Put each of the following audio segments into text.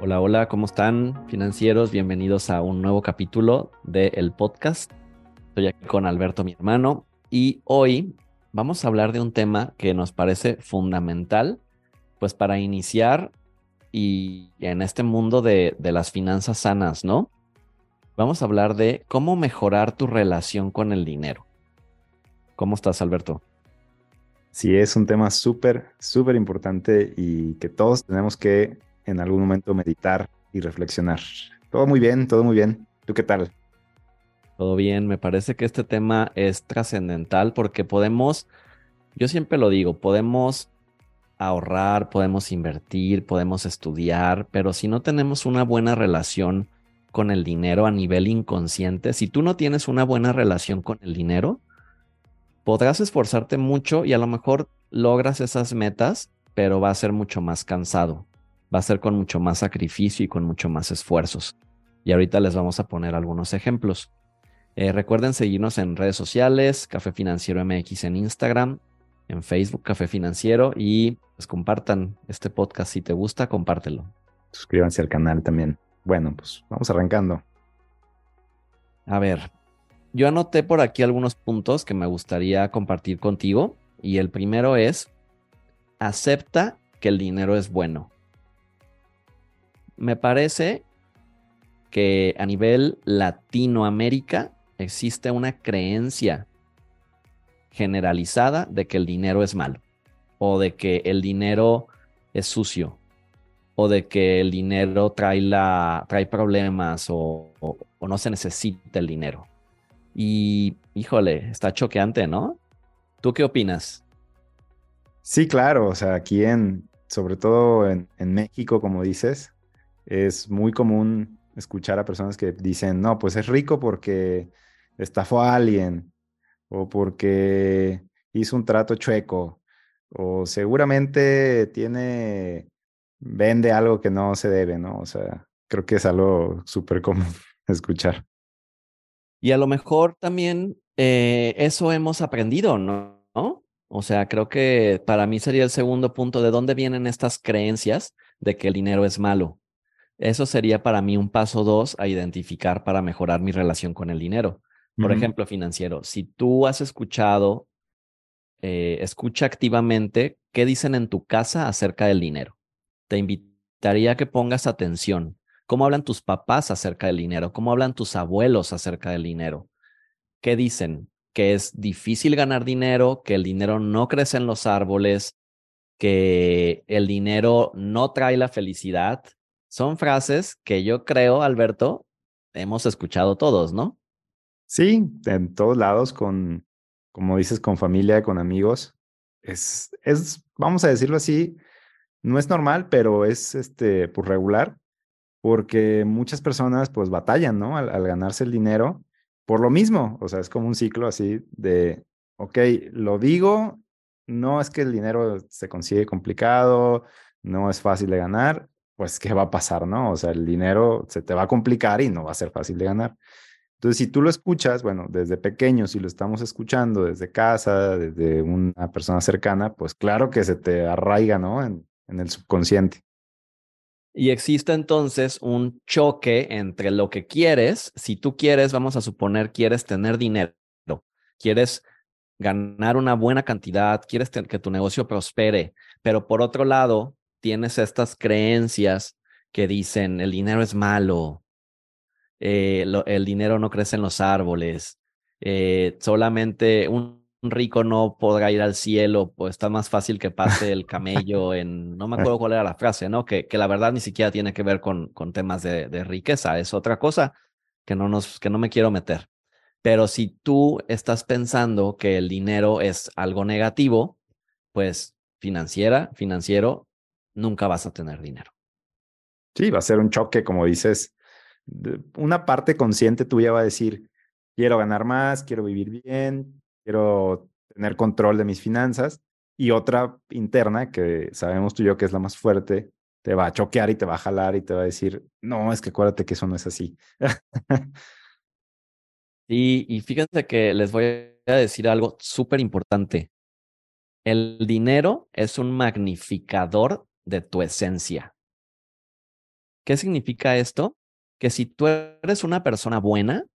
Hola, hola, ¿cómo están financieros? Bienvenidos a un nuevo capítulo del podcast. Estoy aquí con Alberto, mi hermano, y hoy vamos a hablar de un tema que nos parece fundamental, pues para iniciar y en este mundo de, de las finanzas sanas, ¿no? Vamos a hablar de cómo mejorar tu relación con el dinero. ¿Cómo estás, Alberto? Sí, es un tema súper, súper importante y que todos tenemos que en algún momento meditar y reflexionar. Todo muy bien, todo muy bien. ¿Tú qué tal? Todo bien, me parece que este tema es trascendental porque podemos, yo siempre lo digo, podemos ahorrar, podemos invertir, podemos estudiar, pero si no tenemos una buena relación con el dinero a nivel inconsciente, si tú no tienes una buena relación con el dinero, podrás esforzarte mucho y a lo mejor logras esas metas, pero va a ser mucho más cansado va a ser con mucho más sacrificio y con mucho más esfuerzos. Y ahorita les vamos a poner algunos ejemplos. Eh, recuerden seguirnos en redes sociales, Café Financiero MX en Instagram, en Facebook, Café Financiero, y pues compartan este podcast. Si te gusta, compártelo. Suscríbanse al canal también. Bueno, pues vamos arrancando. A ver, yo anoté por aquí algunos puntos que me gustaría compartir contigo. Y el primero es, acepta que el dinero es bueno me parece que a nivel Latinoamérica existe una creencia generalizada de que el dinero es malo, o de que el dinero es sucio, o de que el dinero trae, la, trae problemas o, o no se necesita el dinero. Y híjole, está choqueante, ¿no? ¿Tú qué opinas? Sí, claro, o sea, aquí en, sobre todo en, en México, como dices, es muy común escuchar a personas que dicen, no, pues es rico porque estafó a alguien o porque hizo un trato chueco o seguramente tiene, vende algo que no se debe, ¿no? O sea, creo que es algo súper común escuchar. Y a lo mejor también eh, eso hemos aprendido, ¿no? O sea, creo que para mí sería el segundo punto de dónde vienen estas creencias de que el dinero es malo. Eso sería para mí un paso dos a identificar para mejorar mi relación con el dinero. Por ejemplo, financiero, si tú has escuchado, eh, escucha activamente qué dicen en tu casa acerca del dinero. Te invitaría a que pongas atención. ¿Cómo hablan tus papás acerca del dinero? ¿Cómo hablan tus abuelos acerca del dinero? ¿Qué dicen? Que es difícil ganar dinero, que el dinero no crece en los árboles, que el dinero no trae la felicidad, son frases que yo creo, Alberto, hemos escuchado todos, ¿no? Sí, en todos lados, con, como dices, con familia, con amigos. Es, es, vamos a decirlo así, no es normal, pero es este, pues regular, porque muchas personas pues batallan, ¿no? Al, ganarse el dinero por lo mismo, o sea, es como un ciclo así de, ok, lo digo, no es que el dinero se consigue complicado, no es fácil de ganar, pues, ¿qué va a pasar, no? O sea, el dinero se te va a complicar y no va a ser fácil de ganar. Entonces, si tú lo escuchas, bueno, desde pequeño, si lo estamos escuchando desde casa, desde una persona cercana, pues claro que se te arraiga, ¿no? En el subconsciente. Y existe entonces un choque entre lo que quieres, si tú quieres, vamos a suponer, quieres tener dinero, quieres ganar una buena cantidad, quieres que tu negocio prospere, pero por otro lado, tienes estas creencias que dicen el dinero es malo, eh, el dinero no crece en los árboles, eh, solamente un, rico no podrá ir al cielo, pues está más fácil que pase el camello en, no me acuerdo cuál era la frase, ¿no? Que, que la verdad ni siquiera tiene que ver con, con temas de, de riqueza, es otra cosa que no, nos, que no me quiero meter. Pero si tú estás pensando que el dinero es algo negativo, pues financiera, financiero, nunca vas a tener dinero. Sí, va a ser un choque, como dices. Una parte consciente tuya va a decir, quiero ganar más, quiero vivir bien, quiero tener control de mis finanzas. Y otra interna, que sabemos tú y yo que es la más fuerte, te va a choquear y te va a jalar y te va a decir, no, es que acuérdate que eso no es así. Sí, y fíjense que les voy a decir algo súper importante. El dinero es un magnificador de tu esencia. ¿Qué significa esto? Que si tú eres una persona buena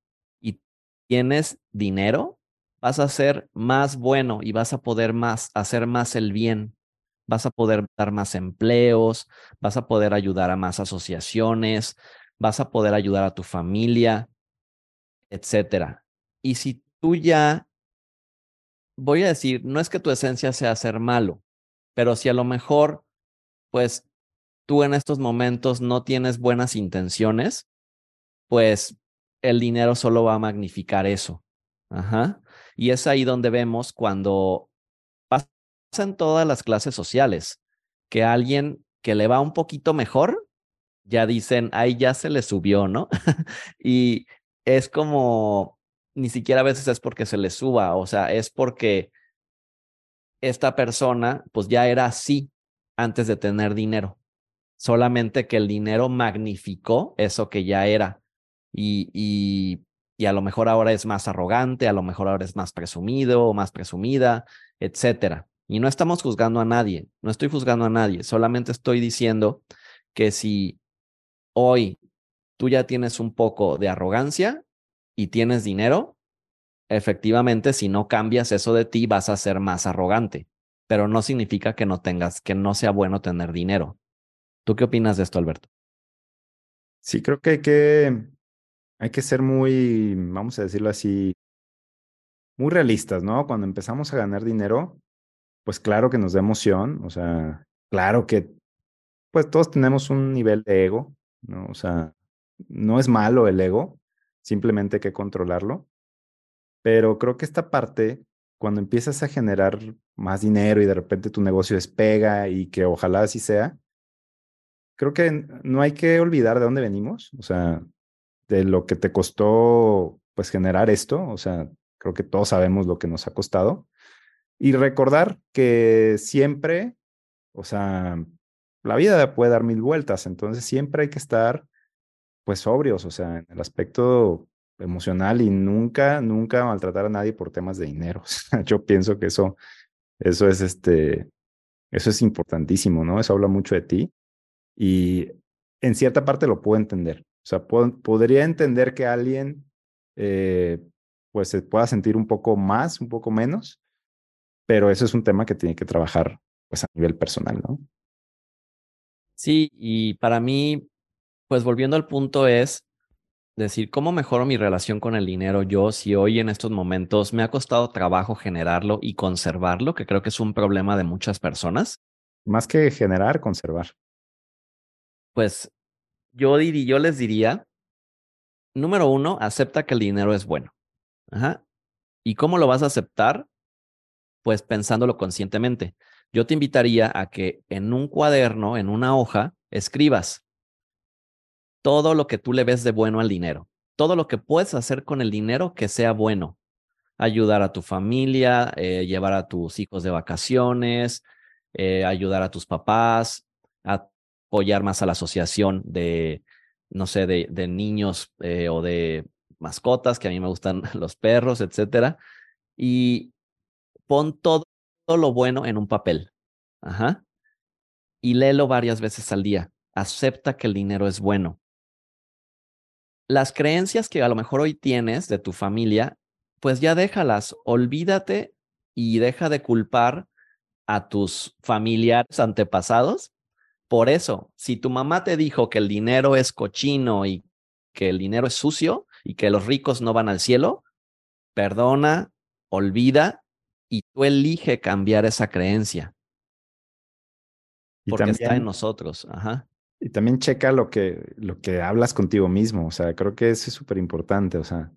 y tienes dinero, vas a ser más bueno y vas a poder más hacer más el bien. Vas a poder dar más empleos, vas a poder ayudar a más asociaciones, vas a poder ayudar a tu familia, etcétera. Y si tú ya, voy a decir, no es que tu esencia sea ser malo, pero si a lo mejor, pues tú en estos momentos no tienes buenas intenciones, pues el dinero solo va a magnificar eso. Ajá. Y es ahí donde vemos cuando pasa en todas las clases sociales, que alguien que le va un poquito mejor, ya dicen, ahí ya se le subió, ¿no? y es como, ni siquiera a veces es porque se le suba, o sea, es porque esta persona pues ya era así antes de tener dinero, solamente que el dinero magnificó eso que ya era y, y, y a lo mejor ahora es más arrogante, a lo mejor ahora es más presumido o más presumida, etcétera. Y no estamos juzgando a nadie, no estoy juzgando a nadie, solamente estoy diciendo que si hoy tú ya tienes un poco de arrogancia y tienes dinero, efectivamente, si no cambias eso de ti, vas a ser más arrogante, pero no significa que no tengas, que no sea bueno tener dinero. ¿Tú qué opinas de esto, Alberto? Sí, creo que hay que, hay que ser muy, vamos a decirlo así, muy realistas, ¿no? Cuando empezamos a ganar dinero, pues claro que nos da emoción, o sea, claro que, pues todos tenemos un nivel de ego, ¿no? O sea, no es malo el ego, simplemente hay que controlarlo. Pero creo que esta parte, cuando empiezas a generar más dinero y de repente tu negocio despega y que ojalá así sea, creo que no hay que olvidar de dónde venimos, o sea, de lo que te costó pues generar esto, o sea, creo que todos sabemos lo que nos ha costado y recordar que siempre, o sea, la vida puede dar mil vueltas, entonces siempre hay que estar pues sobrios, o sea, en el aspecto emocional y nunca, nunca maltratar a nadie por temas de dinero. Yo pienso que eso, eso es este, eso es importantísimo, ¿no? Eso habla mucho de ti y en cierta parte lo puedo entender. O sea, podría entender que alguien, eh, pues, se pueda sentir un poco más, un poco menos, pero eso es un tema que tiene que trabajar, pues, a nivel personal, ¿no? Sí, y para mí, pues volviendo al punto es decir, ¿cómo mejoro mi relación con el dinero yo si hoy en estos momentos me ha costado trabajo generarlo y conservarlo, que creo que es un problema de muchas personas? Más que generar, conservar. Pues yo diría, yo les diría, número uno, acepta que el dinero es bueno. ¿Y cómo lo vas a aceptar? Pues pensándolo conscientemente. Yo te invitaría a que en un cuaderno, en una hoja, escribas todo lo que tú le ves de bueno al dinero, todo lo que puedes hacer con el dinero que sea bueno. Ayudar a tu familia, eh, llevar a tus hijos de vacaciones, eh, ayudar a tus papás, apoyar más a la asociación de, no sé, de, niños eh, o de mascotas, que a mí me gustan los perros, etcétera. Y pon todo lo bueno en un papel. Ajá. Y léelo varias veces al día. Acepta que el dinero es bueno las creencias que a lo mejor hoy tienes de tu familia, pues ya déjalas, olvídate y deja de culpar a tus familiares antepasados. Por eso, si tu mamá te dijo que el dinero es cochino y que el dinero es sucio y que los ricos no van al cielo, perdona, olvida y tú elige cambiar esa creencia. porque está en nosotros. Ajá. Y también checa lo que, lo que hablas contigo mismo, o sea, creo que eso es súper importante, o sea,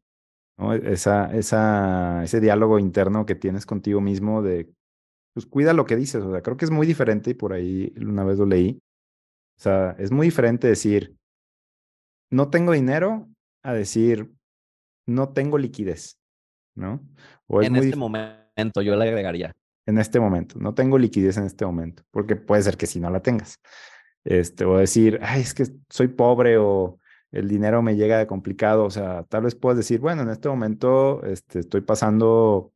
¿no? esa, esa, ese diálogo interno que tienes contigo mismo de, pues cuida lo que dices, o sea, creo que es muy diferente y por ahí una vez lo leí, o sea, es muy diferente decir, no tengo dinero a decir, no tengo liquidez, ¿no? O en este momento yo le agregaría. En este momento, no tengo liquidez en este momento, porque puede ser que si no la tengas este, o decir, ay, es que soy pobre o el dinero me llega complicado, o sea, tal vez puedas decir, bueno, en este momento este, estoy pasando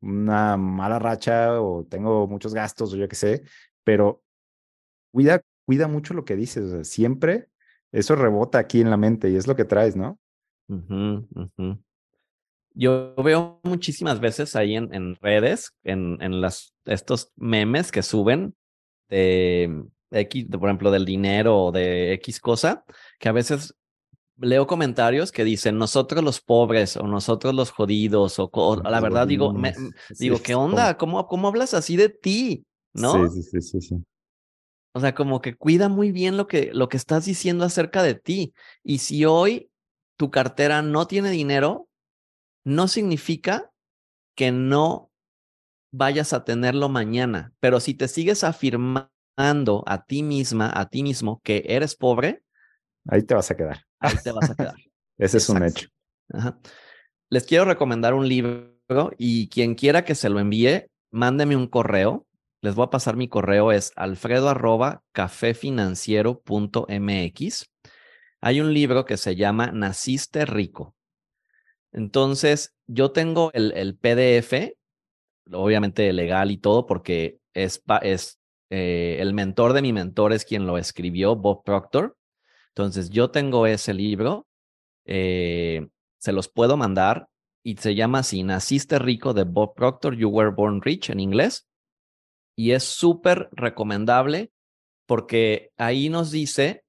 una mala racha o tengo muchos gastos o yo qué sé, pero cuida, cuida mucho lo que dices, o sea, siempre eso rebota aquí en la mente y es lo que traes, ¿no? Yo veo muchísimas veces ahí en, en redes, en, en las, estos memes que suben de X, por ejemplo, del dinero o de X cosa, que a veces leo comentarios que dicen nosotros los pobres o nosotros los jodidos o, la verdad digo, me, digo, ¿qué onda? ¿Cómo, ¿Cómo hablas así de ti? ¿No? Sí, sí, sí, sí. O sea, como que cuida muy bien lo que, lo que estás diciendo acerca de ti. Y si hoy tu cartera no tiene dinero, no significa que no vayas a tenerlo mañana. Pero si te sigues afirmando a ti misma, a ti mismo, que eres pobre, ahí te vas a quedar. Ahí te vas a quedar. Ese es un hecho. Les quiero recomendar un libro y quien quiera que se lo envíe, mándeme un correo les voy a pasar mi correo, es alfredo arroba cafefinanciero.mx. Hay un libro que se llama Naciste Rico. Entonces, yo tengo el, PDF, obviamente legal y todo, porque es, es eh, el mentor de mi mentor es quien lo escribió, Bob Proctor. Entonces, yo tengo ese libro, eh, se los puedo mandar y se llama así, Naciste Rico de Bob Proctor, You Were Born Rich en inglés y es súper recomendable porque ahí nos dice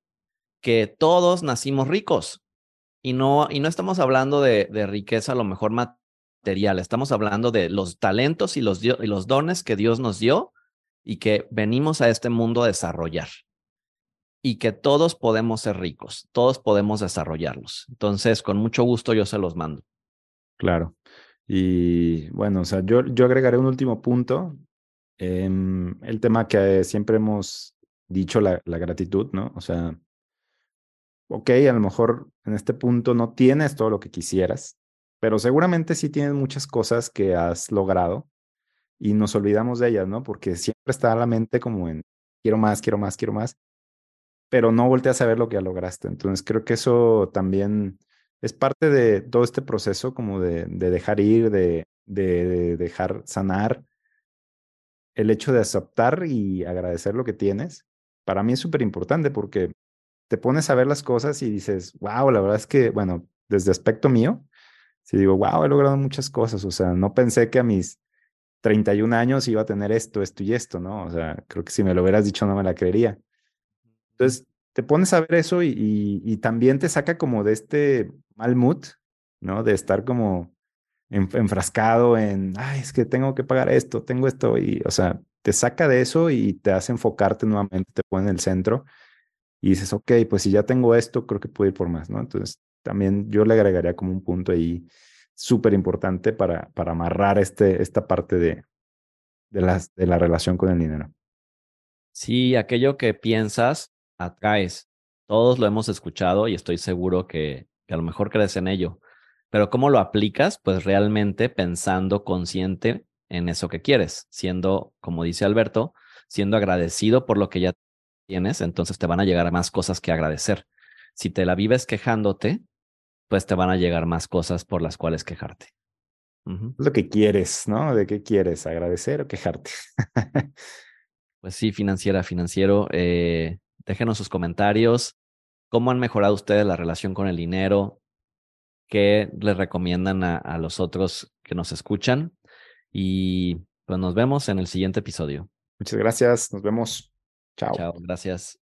que todos nacimos ricos y no, y no estamos hablando de, riqueza lo mejor material, estamos hablando de los talentos y los, y los dones que Dios nos dio y que venimos a este mundo a desarrollar y que todos podemos ser ricos, todos podemos desarrollarlos. Entonces, con mucho gusto yo se los mando. Claro. Y bueno, o sea, yo, yo agregaré un último punto Em, el tema que siempre hemos dicho, la, gratitud, ¿no? O sea, ok, a lo mejor en este punto no tienes todo lo que quisieras, pero seguramente sí tienes muchas cosas que has logrado y nos olvidamos de ellas, ¿no? Porque siempre está la mente como en quiero más, quiero más, quiero más, pero no volteas a ver lo que ya lograste. Entonces creo que eso también es parte de todo este proceso como de, dejar ir, de, de, dejar sanar el hecho de aceptar y agradecer lo que tienes, para mí es súper importante porque te pones a ver las cosas y dices, wow, la verdad es que, bueno, desde aspecto mío, si digo, wow, he logrado muchas cosas, o sea, no pensé que a mis 31 años iba a tener esto, esto y esto, ¿no? O sea, creo que si me lo hubieras dicho no me la creería. Entonces, te pones a ver eso y, y también te saca como de este mal mood, ¿no? De estar como enfrascado en, es que tengo que pagar esto, tengo esto, y, o sea, te saca de eso y te hace enfocarte nuevamente, te pone en el centro y dices, ok, pues si ya tengo esto, creo que puedo ir por más, ¿no? Entonces, también yo le agregaría como un punto ahí súper importante para, para amarrar este, esta parte de, de, las, de la relación con el dinero. Sí, aquello que piensas, atraes. Todos lo hemos escuchado y estoy seguro que, que a lo mejor crees en ello. Pero ¿cómo lo aplicas? Pues realmente pensando consciente en eso que quieres, siendo, como dice Alberto, siendo agradecido por lo que ya tienes, entonces te van a llegar más cosas que agradecer. Si te la vives quejándote, pues te van a llegar más cosas por las cuales quejarte. Lo que quieres, ¿no? ¿De qué quieres? ¿Agradecer o quejarte? pues sí, financiera, financiero. Eh, déjenos sus comentarios. ¿Cómo han mejorado ustedes la relación con el dinero? ¿Qué les recomiendan a, los otros que nos escuchan? Y pues nos vemos en el siguiente episodio. Muchas gracias. Nos vemos. Chao. Chao. Gracias.